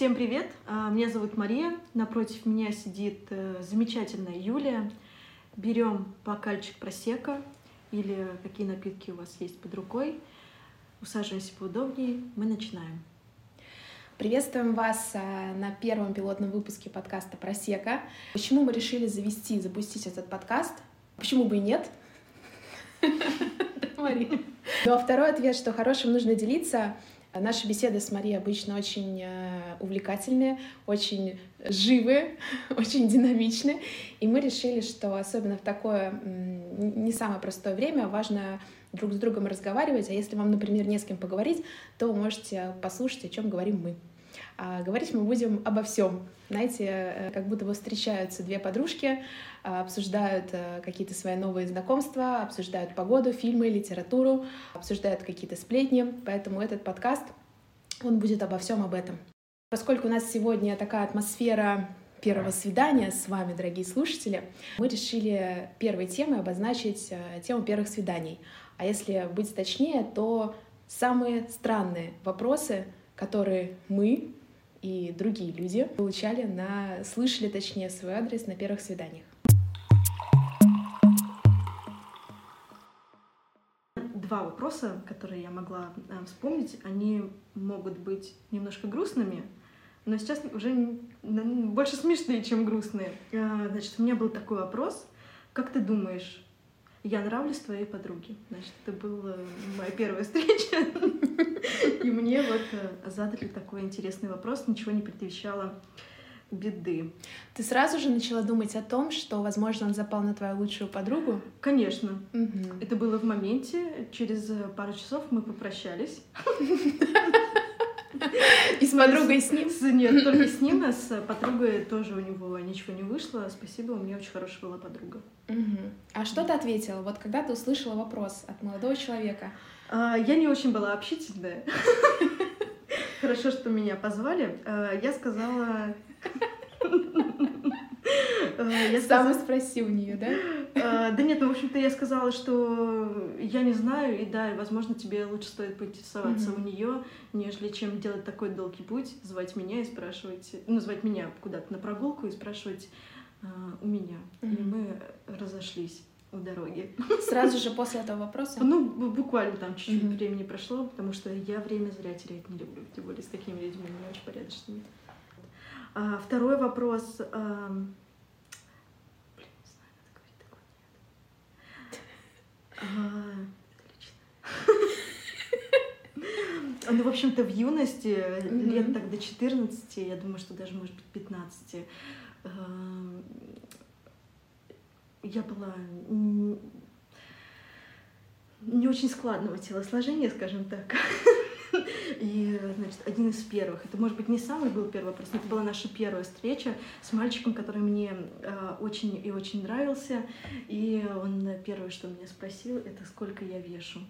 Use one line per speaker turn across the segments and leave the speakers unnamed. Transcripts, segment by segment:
Всем привет! А, Меня зовут Мария. Напротив меня сидит э, замечательная Юлия. Берем бокальчик просека или какие напитки у вас есть под рукой. Усаживаемся поудобнее. Мы начинаем.
Приветствуем вас а, на первом пилотном выпуске подкаста «Просека». Почему мы решили завести, запустить этот подкаст? Почему бы и нет? Ну а второй ответ, что хорошим нужно делиться. Наши беседы с Марией обычно очень э, увлекательные, очень живые, очень динамичные. И мы решили, что особенно в такое не самое простое время важно друг с другом разговаривать. А если вам, например, не с кем поговорить, то можете послушать, о чем говорим мы. А говорить мы будем обо всем. Знаете, э, как будто бы встречаются две подружки, а, обсуждают э, какие-то свои новые знакомства, обсуждают погоду, фильмы, литературу, обсуждают какие-то сплетни. Поэтому этот подкаст, он будет обо всем об этом. Поскольку у нас сегодня такая атмосфера первого свидания с вами, дорогие слушатели, мы решили первой темой обозначить э, тему первых свиданий. А если быть точнее, то самые странные вопросы, которые мы и другие люди получали на, слышали, точнее, свой адрес на первых свиданиях.
Два вопроса, которые я могла э, вспомнить, они могут быть немножко грустными, но сейчас уже больше смешные, чем грустные. А, Значит, у меня был такой вопрос. Как ты думаешь, я нравлюсь твоей подруге? Значит, это была моя первая встреча. И мне вот э, задали такой интересный вопрос, ничего не предвещало беды.
Ты сразу же начала думать о том, что, возможно, он запал на твою лучшую подругу?
Конечно,
Мгм.
это было в моменте. Через пару часов мы попрощались.
И с подругой с ним?
С- Нет, только с ним, а с подругой тоже у него ничего не вышло. Спасибо, у меня очень хорошая была подруга.
А что ты ответила? Вот когда ты услышала вопрос от молодого человека,
А, Я не очень была общительная. Хорошо, что меня позвали. А, Я сказала... А, Я
сам
сказала...
спроси у нее, да?
А, Да нет, ну, в общем-то, я сказала, что я не знаю, и да, возможно, тебе лучше стоит поинтересоваться у нее, нежели чем делать такой долгий путь, звать меня и спрашивать, ну, звать меня куда-то на прогулку и спрашивать а, у меня. И мы разошлись у дороги.
Сразу же после этого вопроса?
Ну, бу- буквально там чуть-чуть
Мгм.
времени прошло, потому что я время зря терять не люблю, тем более с такими людьми, не очень порядочными. А, второй вопрос. ам, Блин, не знаю, надо говорить такое, нет. А, это лично. Ну, в общем-то, в юности,
Мгм.
лет так до 14, я думаю, что даже, может быть, 15, ам, я была не очень складного телосложения, скажем так. И, значит, один из первых, это, может быть, не самый был первый вопрос, но это была наша первая встреча с мальчиком, который мне э, очень и очень нравился. И он первое, что меня спросил, это сколько я вешу.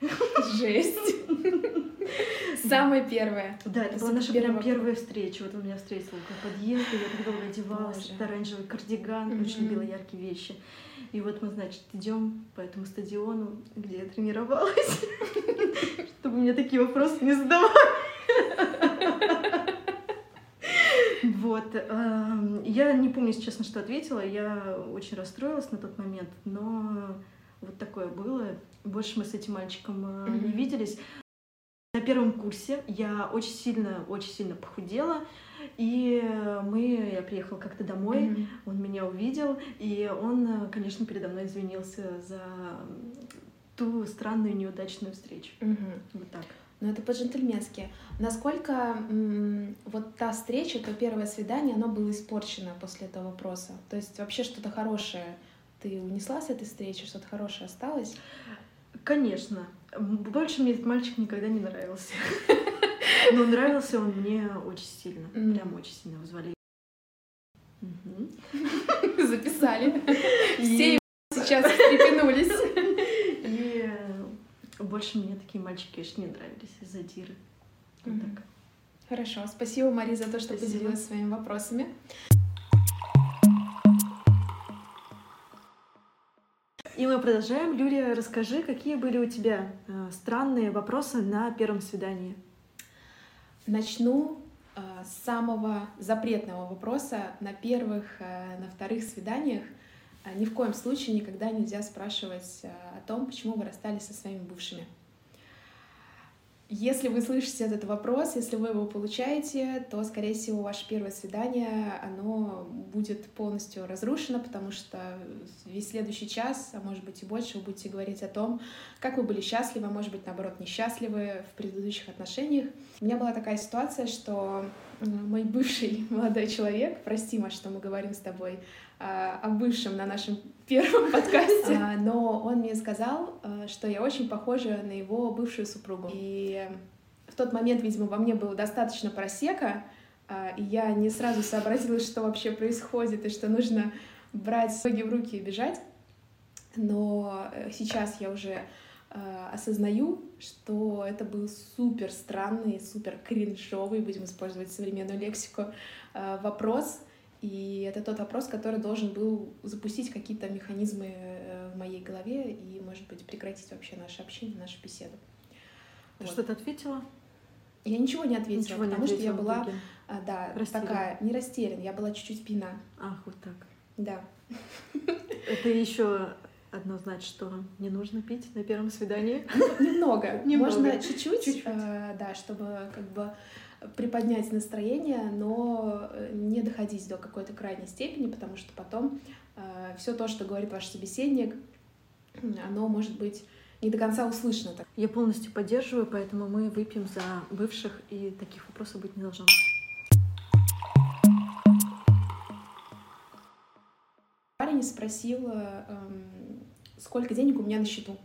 Жесть. Самое первое.
Да, это была наша прям первая встреча. Вот он меня встретил у подъезда, я так долго одевалась, это оранжевый кардиган, очень любила яркие вещи. И вот мы, значит, идем по этому стадиону, где я тренировалась, чтобы мне такие вопросы не задавали. Вот. эм, Я не помню, если честно, что ответила. Я очень расстроилась на тот момент, но вот такое было. Больше мы с этим мальчиком э, не виделись. На первом курсе я очень сильно, очень сильно похудела, и мы, я приехала как-то домой,
Мгм.
он меня увидел, и он, э, конечно, передо мной извинился за ту странную неудачную встречу.
Мгм.
Вот так.
Ну, это по-джентльменски. Насколько вот та встреча, то первое свидание, оно было испорчено после этого вопроса? То есть вообще что-то хорошее ты унесла с этой встречи, что-то хорошее осталось?
Конечно. Больше мне этот мальчик никогда не нравился. Но нравился он мне очень сильно. Прям очень сильно вызвали.
Записали. Все сейчас встрепенулись.
И э, больше мне такие мальчики, конечно, не нравились из-за.
Хорошо, спасибо, Мари, за то, что поделилась своими вопросами.
Мы продолжаем. Юлия, расскажи, какие были у тебя э, странные вопросы на первом свидании?
Начну э, самого запретного вопроса на первых, э, на вторых свиданиях ни в коем случае никогда нельзя спрашивать о том, почему вы расстались со своими бывшими. Если вы слышите этот вопрос, если вы его получаете, то, скорее всего, ваше первое свидание, оно будет полностью разрушено, потому что весь следующий час, а может быть и больше, вы будете говорить о том, как вы были счастливы, а может быть, наоборот, несчастливы в предыдущих отношениях. У меня была такая ситуация, что мой бывший молодой человек, прости, Маш, что мы говорим с тобой а, о бывшем на нашем первом подкасте, а, но он мне сказал, а, что я очень похожа на его бывшую супругу. И в тот момент, видимо, во мне было достаточно просека, и я не сразу сообразила, что вообще происходит, и что нужно брать ноги в руки и бежать. Но э, сейчас я уже осознаю, что это был супер странный, супер кринжовый, будем использовать современную лексику, вопрос, и это тот вопрос, который должен был запустить какие-то механизмы э, в моей голове и, может быть, прекратить вообще наше общение, нашу беседу.
Ты вот. что-то ответила?
Я ничего не ответила, ничего потому не ответила, что я была, а, да, растерян. такая, не растеряна, я была чуть-чуть пьяна.
Ах, вот так.
Да.
Это еще одно значит, что не нужно пить на первом свидании?
Немного. Можно чуть-чуть, э, да, чтобы как бы приподнять настроение, но э, не доходить до какой-то крайней степени, потому что потом э, все то, что говорит ваш собеседник, оно может быть не до конца услышано. Так.
Я полностью поддерживаю, поэтому мы выпьем за бывших, и таких вопросов быть не должно.
Парень спросил, э, эм, сколько денег у меня на счету.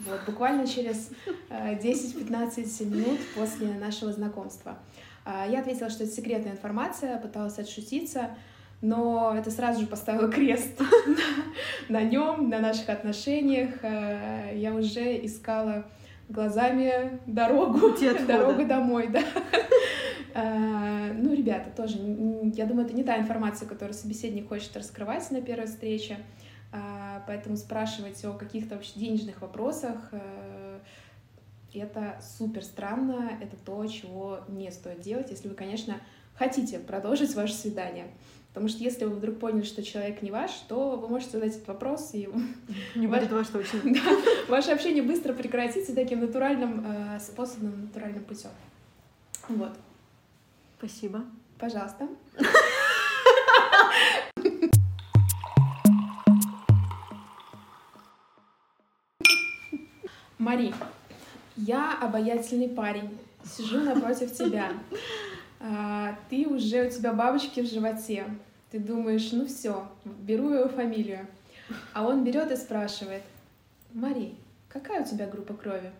Вот, буквально через 10-15 минут после нашего знакомства. А, я ответила, что это секретная информация, пыталась отшутиться, но это сразу же поставило крест на нем, на наших отношениях. А, я уже искала глазами дорогу, дорогу домой, да. А, ну, ребята, тоже, я думаю, это не та информация, которую собеседник хочет раскрывать на первой встрече, поэтому спрашивать о каких-то вообще денежных вопросах это супер странно, это то, чего не стоит делать, если вы, конечно, хотите продолжить ваше свидание. Потому что если вы вдруг поняли, что человек не ваш, то вы можете задать этот вопрос, и
не будет ваш точно.
Да, ваше общение быстро прекратится таким натуральным э, способом, натуральным путем. Вот.
Спасибо.
Пожалуйста. Мари, я обаятельный парень, сижу напротив тебя. А, ты уже, у тебя бабочки в животе. Ты думаешь, ну все, беру его фамилию. А он берет и спрашивает, Мари, какая у тебя группа крови?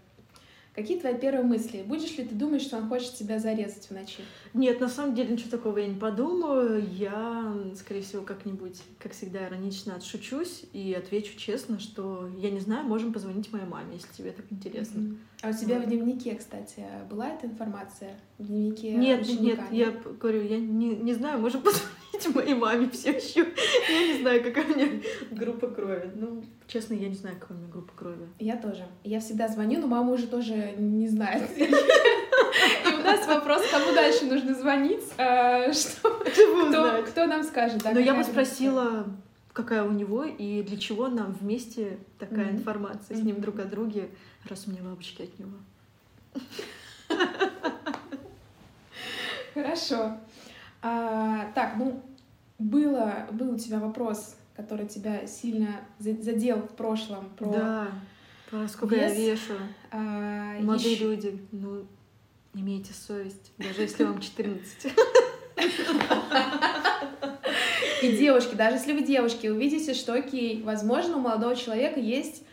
Какие твои первые мысли? Будешь ли ты думать, что он хочет тебя зарезать в ночи?
Нет, на самом деле ничего такого я не подумаю. Я, скорее всего, как-нибудь, как всегда, иронично отшучусь и отвечу честно, что я не знаю, можем позвонить моей маме, если тебе так интересно. Mm-hmm.
А у тебя вот. в дневнике, кстати, была эта информация? В дневнике
Нет, ученика, нет, я говорю, я не, не знаю, можем позвонить моей маме все еще. Я не знаю, какая у меня группа крови. Ну, честно, я не знаю, какая у меня группа крови.
Я тоже. Я всегда звоню, но мама уже тоже не знает. И у нас вопрос, кому дальше нужно звонить, а, что, кто, кто нам скажет.
Но я бы спросила, какая у него и для чего нам вместе такая информация с ним друг о друге, раз у меня бабочки от него.
Хорошо. А, так, ну, было, был у тебя вопрос, который тебя сильно задел в прошлом.
Про да, про сколько вес. я вешу. А, Молодые еще... люди, ну, имейте совесть, даже если вам 14.
И девушки, даже если вы девушки, увидите, что, окей, возможно, у молодого человека есть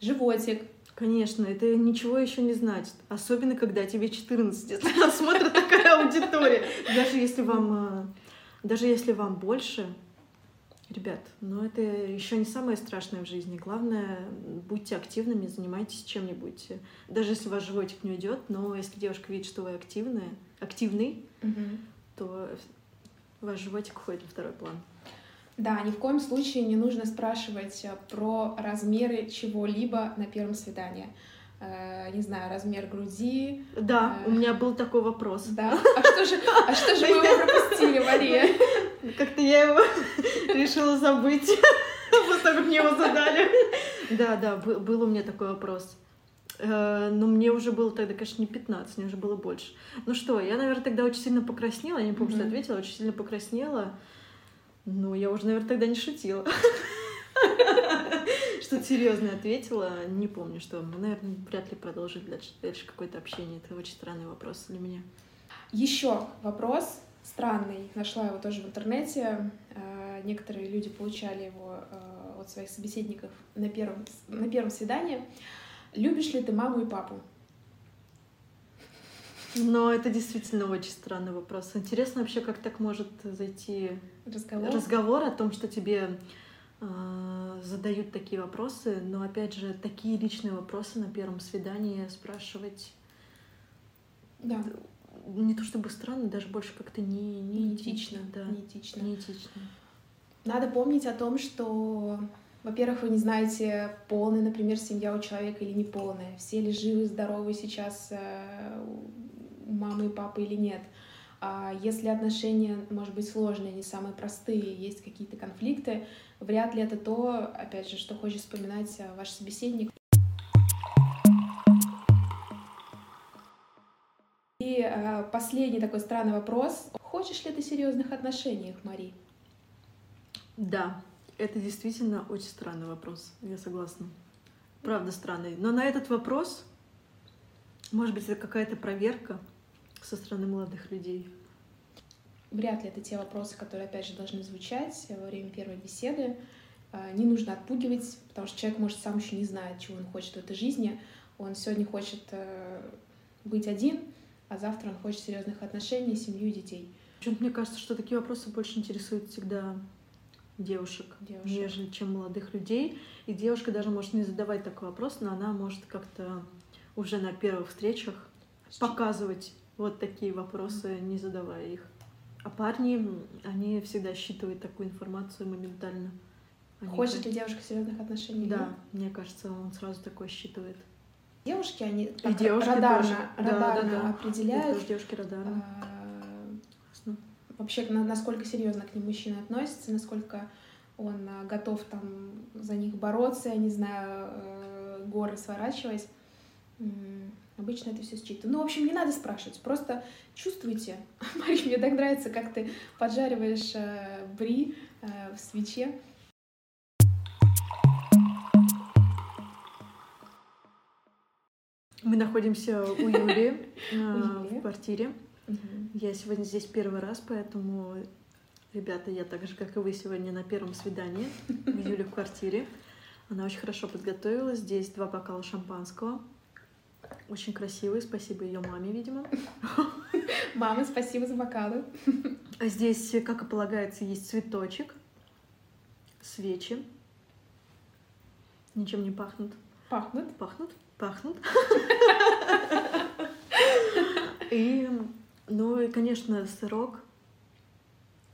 животик,
Конечно, это ничего еще не значит. Особенно, когда тебе 14 смотрит такая аудитория. Даже если вам, э, даже если вам больше, ребят, но это еще не самое страшное в жизни. Главное, будьте активными, занимайтесь чем-нибудь. Даже если ваш животик не уйдет, но если девушка видит, что вы активная, активный, угу. то ваш животик уходит на второй план.
Да, ни в коем случае не нужно спрашивать э, про размеры чего-либо на первом свидании. э, не знаю, размер груди.
Да,
Э,
у меня был такой вопрос.
Да. А что же, а что же мы его пропустили, Мария?
Как-то я его решила забыть, после того, как мне его задали. Да, да, бы- был у меня такой вопрос. Э, Но мне уже было тогда, конечно, не 15, мне уже было больше. Ну что, я, наверное, тогда очень сильно покраснела, я не помню, что ответила, очень сильно покраснела. Ну, я уже, наверное, тогда не шутила. Что-то серьезное ответила, не помню, что мы, наверное, вряд ли продолжили дальше, дальше какое-то общение. Это очень странный вопрос для меня.
Еще вопрос странный. Нашла его тоже в интернете. Э, Некоторые люди получали его э, от своих собеседников на первом, на первом свидании. Любишь ли ты маму и папу?
Но это действительно очень странный вопрос. Интересно вообще, как так может зайти
Разговор?
разговор о том, что тебе э, задают такие вопросы, но опять же такие личные вопросы на первом свидании спрашивать
Да,
не то чтобы странно, даже больше как-то не, не
неэтично.
да,
неэтично.
неэтично.
Надо помнить о том, что, во-первых, вы не знаете, полная, например, семья у человека или не полная, все ли живы, здоровы сейчас э, мамы и папы или нет. А если отношения, может быть, сложные, не самые простые, есть какие-то конфликты, вряд ли это то, опять же, что хочет вспоминать э, ваш собеседник. И э, последний такой странный вопрос. Хочешь ли ты серьезных отношениях, Мари?
Да, это действительно очень странный вопрос, я согласна. Правда странный. Но на этот вопрос, может быть, это какая-то проверка со стороны молодых людей.
Вряд ли это те вопросы, которые, опять же, должны звучать во время первой беседы. А, Не нужно отпугивать, потому что человек, может, сам еще не знает, чего он хочет в этой жизни. Он сегодня хочет э, быть один, а завтра он хочет серьезных отношений, семью и детей.
Почему-то мне кажется, что такие вопросы больше интересуют всегда девушек,
Девушек.
нежели чем молодых людей. И девушка даже может не задавать такой вопрос, но она может как-то уже на первых встречах показывать вот такие вопросы, не задавая их. А парни, они всегда считывают такую информацию моментально. Они
Хочет
как-
ли девушка серьезных отношений?
Да,
нет?
мне кажется, он сразу такое считывает.
Девушки, они
И
так
девушки
радарно,
тоже. Да, да,
радарно
да.
определяют,
Это девушки радарно.
а, вообще на- насколько серьезно к ним мужчина относится, насколько он а, готов там за них бороться, я не знаю, э, горы сворачивать. Обычно это все считываю. Ну, в общем, не надо спрашивать, просто чувствуйте. Мария, мне так нравится, как ты поджариваешь э, бри э, в свече.
Мы находимся у Юли э, в квартире. Я сегодня здесь первый раз, поэтому, ребята, я так же, как и вы, сегодня на первом свидании у Юли в квартире. Она очень хорошо подготовилась. Здесь два бокала шампанского. Очень красивые, спасибо ее маме, видимо.
Мама, спасибо за бокалы.
А здесь, как и полагается, есть цветочек, свечи. Ничем не пахнут.
Пахнут.
Пахнут? Пахнут. И, ну и, конечно, сырок,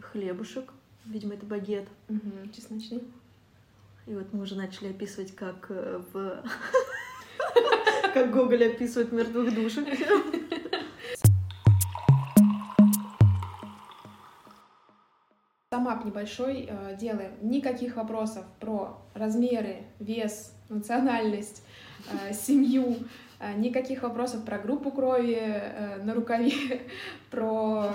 хлебушек. Видимо, это багет.
Чесночный.
И вот мы уже начали описывать, как э, в... Как Гоголь описывает мертвых душек.
Самап небольшой э, делаем. Никаких вопросов про размеры, вес, национальность, э, семью. Э, никаких вопросов про группу крови на рукаве, про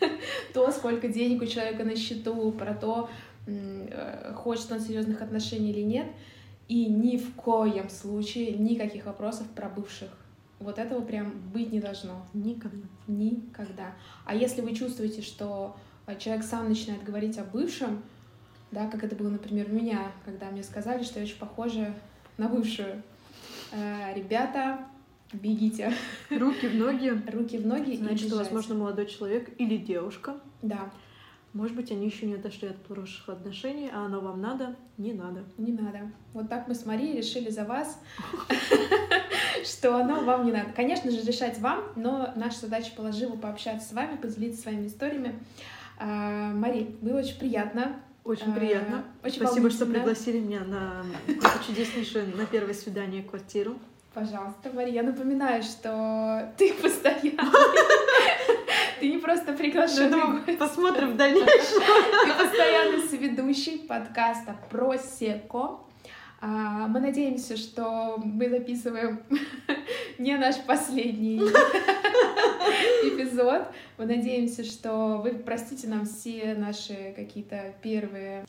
то, сколько денег у человека на счету, про то, хочет он серьезных отношений или нет. И ни в коем случае никаких вопросов про бывших. Вот этого прям быть не должно.
Никогда.
Никогда. А если вы чувствуете, что э, человек сам начинает говорить о бывшем, да, как это было, например, у меня, когда мне сказали, что я очень похожа на бывшую. Э, Ребята, бегите.
Руки в ноги.
Руки в ноги и
Значит,
бежать.
возможно, молодой человек или девушка.
Да,
Может быть, они еще не отошли от хороших отношений, а оно вам надо? Не надо.
не надо. Вот так мы с Марией решили за вас, что оно вам не надо. Конечно же, решать вам, но наша задача положила пообщаться с вами, поделиться своими историями. А, Мари, было очень приятно.
Очень
А,
приятно.
очень
Спасибо, что пригласили меня на чудеснейшее на первое свидание квартиру.
Пожалуйста, Мария, я напоминаю, что ты постоянно... Ты не просто приглашенный.
Посмотрим в дальнейшем.
Ты постоянный соведущий подкаста «Просеко». А, мы надеемся, что мы записываем не наш последний эпизод. Мы надеемся, что вы простите нам все наши какие-то первые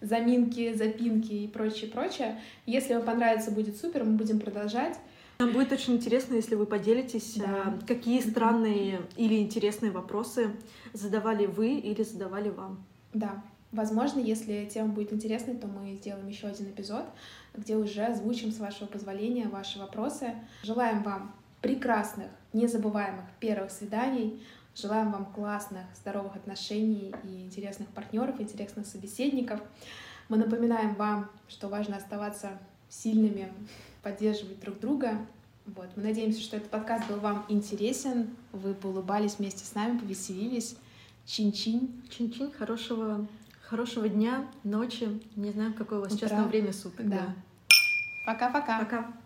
заминки, запинки и прочее, прочее. Если вам понравится, будет супер, мы будем продолжать.
Нам будет очень интересно, если вы поделитесь, да. А, какие странные или интересные вопросы задавали вы или задавали вам.
Да, возможно, если тема будет интересной, то мы сделаем еще один эпизод, где уже озвучим, с вашего позволения, ваши вопросы. Желаем вам прекрасных, незабываемых первых свиданий. Желаем вам классных, здоровых отношений и интересных партнеров, интересных собеседников. Мы напоминаем вам, что важно оставаться сильными, поддерживать друг друга. Вот. Мы надеемся, что этот подкаст был вам интересен. Вы поулыбались вместе с нами, повеселились. Чин-чин.
Чин-чин. Хорошего, хорошего дня, ночи. Не знаю, какое у вас Утра. сейчас время суток.
Да. Пока-пока.
Пока. -пока. Пока.